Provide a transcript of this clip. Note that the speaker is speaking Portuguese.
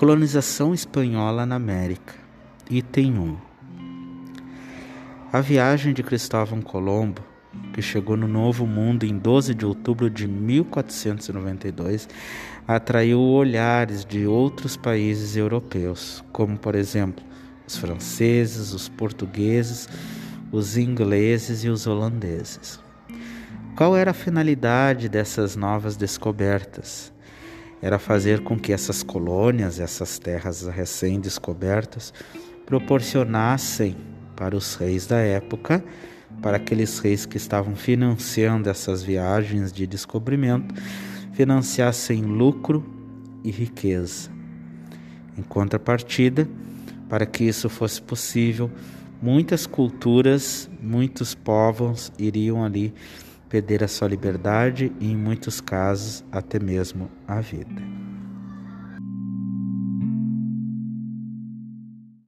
Colonização espanhola na América. Item 1. A viagem de Cristóvão Colombo, que chegou no Novo Mundo em 12 de outubro de 1492, atraiu olhares de outros países europeus, como por exemplo os franceses, os portugueses, os ingleses e os holandeses. Qual era a finalidade dessas novas descobertas? Era fazer com que essas colônias, essas terras recém-descobertas, proporcionassem para os reis da época, para aqueles reis que estavam financiando essas viagens de descobrimento, financiassem lucro e riqueza. Em contrapartida, para que isso fosse possível, muitas culturas, muitos povos iriam ali perder a sua liberdade e, em muitos casos, até mesmo a vida.